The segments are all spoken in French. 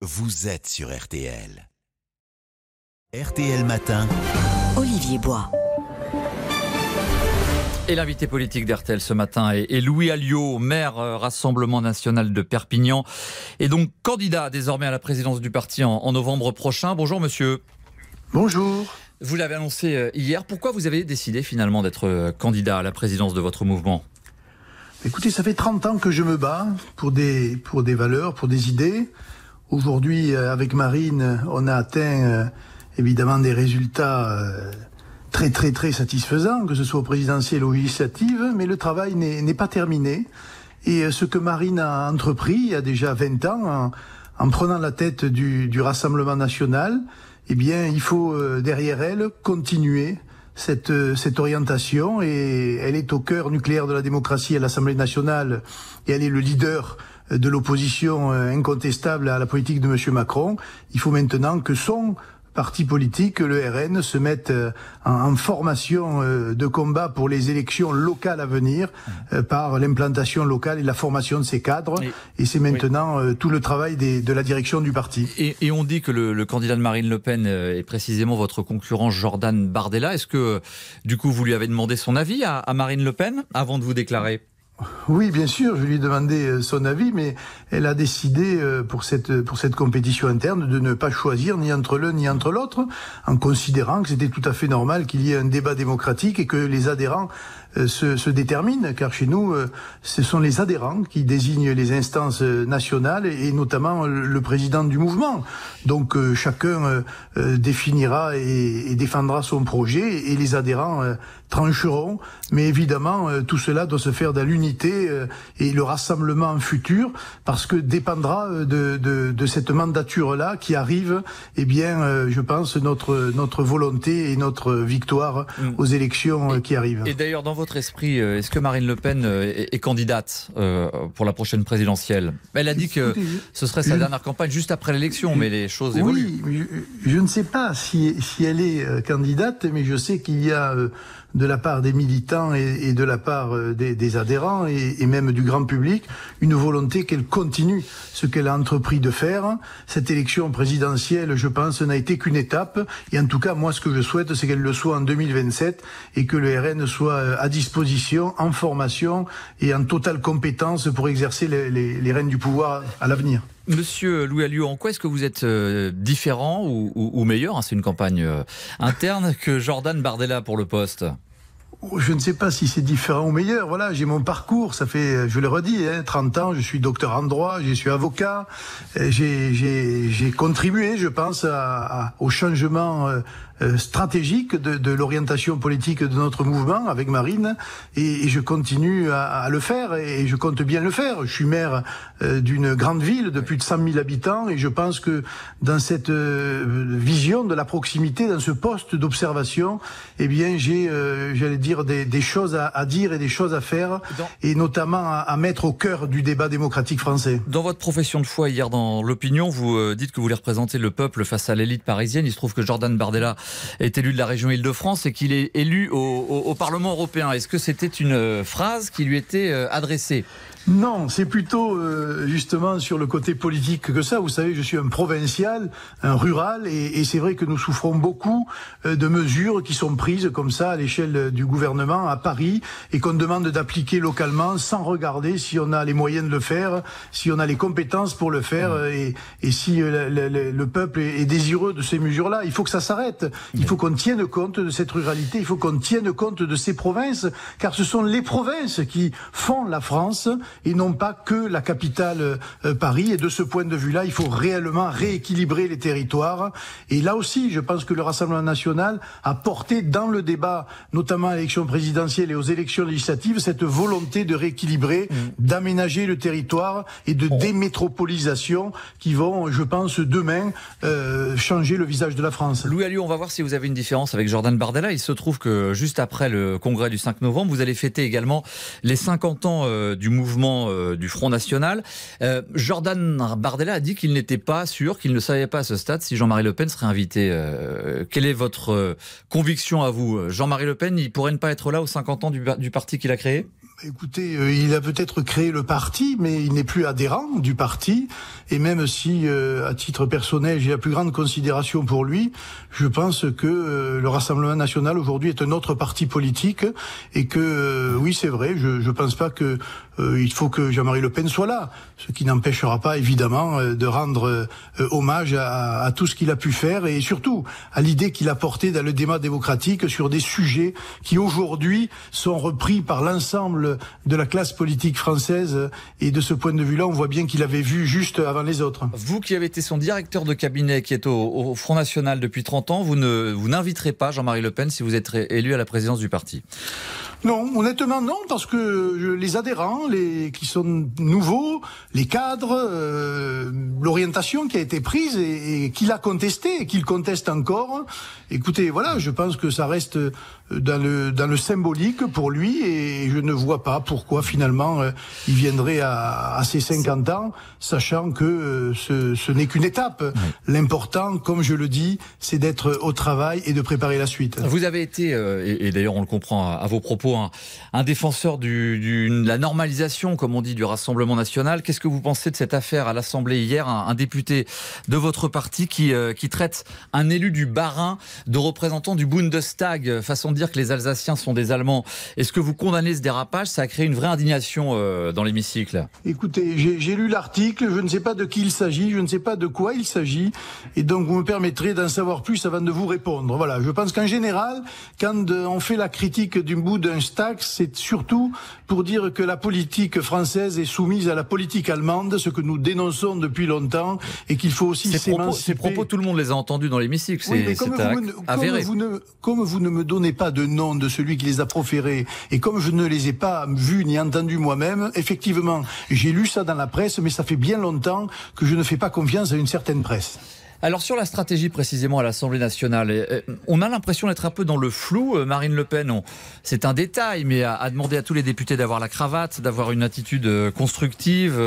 vous êtes sur RTL. RTL Matin. Olivier Bois. Et l'invité politique d'RTL ce matin est, Louis Alliot, maire euh, Rassemblement national de Perpignan, et donc candidat désormais à la présidence du parti en, novembre prochain. Bonjour monsieur. Bonjour. Vous l'avez annoncé euh, hier. Pourquoi vous avez décidé finalement d'être euh, candidat à la présidence de votre mouvement? Écoutez, ça fait 30 ans que je me bats pour des, pour des valeurs, pour des idées. Aujourd'hui, avec Marine, on a atteint évidemment des résultats très très très satisfaisant, que ce soit au présidentiel ou législative, mais le travail n'est pas terminé. Et euh, ce que Marine a entrepris il y a déjà 20 ans, en, prenant la tête du, du, Rassemblement national, eh bien, il faut euh, derrière elle continuer cette, euh, cette orientation et elle est au cœur nucléaire de la démocratie à l'Assemblée nationale et elle est le leader de l'opposition incontestable à la politique de M. Macron. Il faut maintenant que son parti politique, le RN, se mettent euh, en, formation euh, de combat pour les élections locales à venir euh, par l'implantation locale et la formation de ces cadres. Et, c'est maintenant tout le travail de la direction du parti. Et, on dit que le, candidat de Marine Le Pen est précisément votre concurrent Jordan Bardella. Est-ce que du coup vous lui avez demandé son avis à Marine Le Pen avant de vous déclarer? Oui, bien sûr, je lui ai demandé euh, son avis, mais elle a décidé euh, pour cette pour cette compétition interne de ne pas choisir ni entre l'un ni entre l'autre, en considérant que c'était tout à fait normal qu'il y ait un débat démocratique et que les adhérents se, se, déterminent, car chez nous, ce sont les adhérents qui désignent les instances nationales et, notamment le président du mouvement. Donc chacun définira et, et, défendra son projet et les adhérents trancheront, mais évidemment tout cela doit se faire dans l'unité euh, et le rassemblement futur, parce que dépendra euh, de, de, cette mandature-là qui arrive, eh bien, euh, je pense, notre, notre volonté et notre victoire mm. aux élections qui arrivent. Et d'ailleurs, dans votre esprit, est-ce que Marine Le Pen est, candidate pour la prochaine présidentielle? Elle a dit que ce serait sa dernière campagne juste après l'élection, mais les choses évoluent. Oui, je, je, ne sais pas si, si elle est candidate, mais je sais qu'il y a de la part des militants et, de la part euh, des, adhérents et, même du grand public une volonté qu'elle continue ce qu'elle a entrepris de faire. Cette élection présidentielle, je pense, n'a été qu'une étape. Et en tout cas, moi, ce que je souhaite, c'est qu'elle le soit en 2027 et que le RN soit euh, à disposition, en formation et en totale compétence pour exercer les, les, rênes du pouvoir à l'avenir. Monsieur Louis Alliot, en quoi est-ce que vous êtes euh, différent ou, meilleur, hein, c'est une campagne interne, que Jordan Bardella pour le poste je ne sais pas si c'est différent ou meilleur. Voilà, j'ai mon parcours. Ça fait, je le redis, hein, 30 ans. Je suis docteur en droit, je suis avocat. J'ai contribué, je pense, à, au changement euh, euh, stratégique de, de l'orientation politique de notre mouvement avec Marine et, et je continue à, à, le faire et je compte bien le faire. Je suis maire euh, d'une grande ville de plus de 100 000 habitants et je pense que dans cette euh, vision de la proximité, dans ce poste d'observation, eh bien j'ai, j'allais dire, des, des choses à, à, dire et des choses à faire et notamment à, à, mettre au cœur du débat démocratique français. Dans votre profession de foi hier dans l'opinion, vous dites que vous voulez représenter le peuple face à l'élite parisienne. Il se trouve que Jordan Bardella est élu de la région Île-de-France et qu'il est élu au, Parlement européen. Est-ce que c'était une euh, phrase qui lui était euh, adressée? Non, c'est plutôt euh, justement sur le côté politique que ça. Vous savez, je suis un provincial, un rural, et, c'est vrai que nous souffrons beaucoup de mesures qui sont prises comme ça à l'échelle du gouvernement à Paris et qu'on demande d'appliquer localement sans regarder si on a les moyens de le faire, si on a les compétences pour le faire mmh. et, et, si le, le, peuple est désireux de ces mesures-là. Il faut que ça s'arrête. Il faut qu'on tienne compte de cette ruralité, il faut qu'on tienne compte de ces provinces, car ce sont les provinces qui font la France et non pas que la capitale euh, Paris. Et de ce point de vue-là, il faut réellement rééquilibrer les territoires. Et là aussi, je pense que le Rassemblement national a porté dans le débat, notamment à l'élection présidentielle et aux élections législatives, cette volonté de rééquilibrer, mmh. d'aménager le territoire et de démétropolisation qui vont, je pense, demain euh, changer le visage de la France. Louis Alliot, on va voir si vous avez une différence avec Jordan Bardella. Il se trouve que juste après le congrès du 5 novembre, vous allez fêter également les 50 ans euh, du mouvement euh, du Front National. Euh, Jordan Bardella a dit qu'il n'était pas sûr, qu'il ne savait pas à ce stade si Jean-Marie Le Pen serait invité. quelle est votre conviction à vous? Jean-Marie Le Pen, il pourrait ne pas être là aux 50 ans du parti qu'il a créé? Écoutez, euh, il a peut-être créé le parti, mais il n'est plus adhérent du parti. Et même si, euh, à titre personnel, j'ai la plus grande considération pour lui, je pense que euh, le Rassemblement national aujourd'hui est un autre parti politique et que, oui, c'est vrai, je ne pense pas que il faut que Jean-Marie Le Pen soit là, ce qui n'empêchera pas évidemment de rendre hommage à, à, tout ce qu'il a pu faire et surtout à l'idée qu'il a portée dans le débat démocratique sur des sujets qui aujourd'hui sont repris par l'ensemble de la classe politique française. Et de ce point de vue-là, on voit bien qu'il avait vu juste avant les autres. Vous qui avez été son directeur de cabinet, qui est au, Front National depuis 30 ans, vous ne vous n'inviterez pas Jean-Marie Le Pen si vous êtes élu à la présidence du parti non, honnêtement non, parce que les adhérents, les qui sont nouveaux, les cadres, euh, l'orientation qui a été prise et, qu'il a contesté et qu'il conteste encore. Écoutez, voilà, je pense que ça reste dans le dans le symbolique pour lui et je ne vois pas pourquoi finalement euh, il viendrait à, à ses 50 ans, sachant que euh, ce, ce n'est qu'une étape. L'important, comme je le dis, c'est d'être au travail et de préparer la suite. Vous avez été, et, et d'ailleurs on le comprend à vos propos un, défenseur de la normalisation, comme on dit, du Rassemblement national. Qu'est-ce que vous pensez de cette affaire à l'Assemblée hier? Un, député de votre parti qui, euh, qui traite un élu du Bas-Rhin de représentant du Bundestag, façon de dire que les Alsaciens sont des Allemands. Est-ce que vous condamnez ce dérapage? Ça a créé une vraie indignation euh, dans l'hémicycle. Écoutez, j'ai lu l'article, je ne sais pas de qui il s'agit, je ne sais pas de quoi il s'agit, et donc vous me permettrez d'en savoir plus avant de vous répondre. Voilà, je pense qu'en général, quand on fait la critique du bout d'un c'est surtout pour dire que la politique française est soumise à la politique allemande, ce que nous dénonçons depuis longtemps, et qu'il faut aussi s'émanciper. Ces propos, tout le monde les a entendus dans l'hémicycle. Oui, comme, vous ne, comme vous ne me donnez pas de nom de celui qui les a proférés, et comme je ne les ai pas vus ni entendus moi-même, effectivement, j'ai lu ça dans la presse, mais ça fait bien longtemps que je ne fais pas confiance à une certaine presse. Alors sur la stratégie précisément à l'Assemblée nationale, euh, on a l'impression d'être un peu dans le flou. Euh, Marine Le Pen, c'est un détail, mais a, demandé à tous les députés d'avoir la cravate, d'avoir une attitude euh, constructive,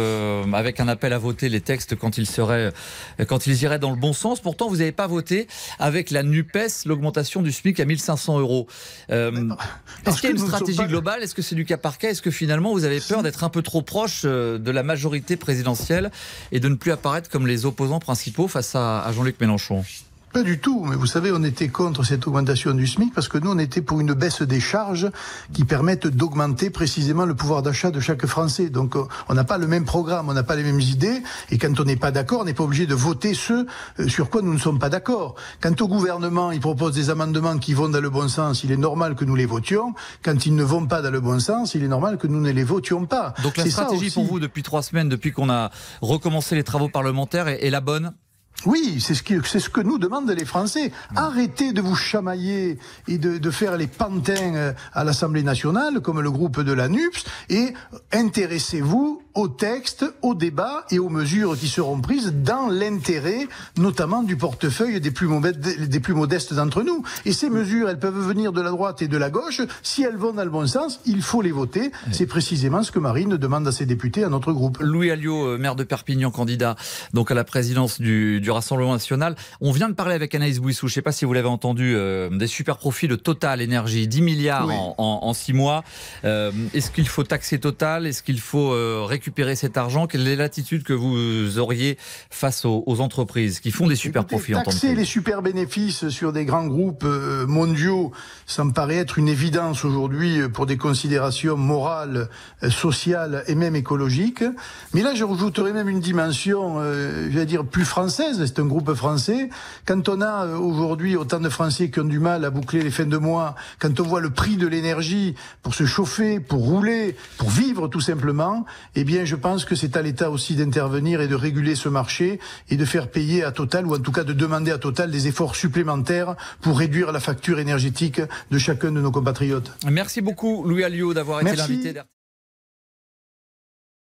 avec un appel à voter les textes quand ils seraient, quand ils iraient dans le bon sens. Pourtant, vous n'avez pas voté avec la Nupes l'augmentation du SMIC à 1500 euros. Est-ce qu'il y a une stratégie globale? Est-ce que c'est du cas par cas? Est-ce que finalement vous avez peur d'être un peu trop proche de la majorité présidentielle et de ne plus apparaître comme les opposants principaux face à à Jean-Luc Mélenchon pas du tout, mais vous savez, on était contre cette augmentation du SMIC parce que nous, on était pour une baisse des charges qui permettent d'augmenter précisément le pouvoir d'achat de chaque Français. Donc, euh, on n'a pas le même programme, on n'a pas les mêmes idées, et quand on n'est pas d'accord, on n'est pas obligé de voter ce euh, sur quoi nous ne sommes pas d'accord. Quand au gouvernement, il propose des amendements qui vont dans le bon sens, il est normal que nous les votions. Quand ils ne vont pas dans le bon sens, il est normal que nous ne les votions pas. Donc, la stratégie pour vous depuis trois semaines, depuis qu'on a recommencé les travaux parlementaires, est la bonne? Oui, c'est ce, c'est ce que nous demandent les Français. Arrêtez de vous chamailler et de, de faire les pantins euh, à l'Assemblée nationale, comme le groupe de la NUPS, et intéressez-vous au texte, au débat et aux mesures qui seront prises dans l'intérêt, notamment du portefeuille des plus, des plus modestes d'entre nous. Et ces mesures, elles peuvent venir de la droite et de la gauche. Si elles vont dans le bon sens, il faut les voter. C'est précisément ce que Marine demande à ses députés, à notre groupe. Louis Alliot, euh, maire de Perpignan, candidat donc à la présidence du, du Rassemblement national. On vient de parler avec Anaïs Bouissou, je ne sais pas si vous l'avez entendu, euh, des super profits de Total Énergie, 10 milliards en, en, 6 mois. Euh, est-ce qu'il faut taxer Total? Est-ce qu'il faut euh, récupérer cet argent Quelle est l'attitude que vous auriez face aux, entreprises qui font des super profits en tant que Taxer les super bénéfices sur des grands groupes mondiaux, ça me paraît être une évidence aujourd'hui pour des considérations morales, sociales et même écologiques. Mais là, je rajouterais même une dimension, je vais dire, plus française c'est un groupe français. Quand on a euh, aujourd'hui autant de Français qui ont du mal à boucler les fins de mois, quand on voit le prix de l'énergie pour se chauffer, pour rouler, pour vivre tout simplement, eh bien je pense que c'est à l'État aussi d'intervenir et de réguler ce marché et de faire payer à Total, ou en tout cas de demander à Total des efforts supplémentaires pour réduire la facture énergétique de chacun de nos compatriotes. Merci beaucoup Louis Alliot d'avoir été l'invité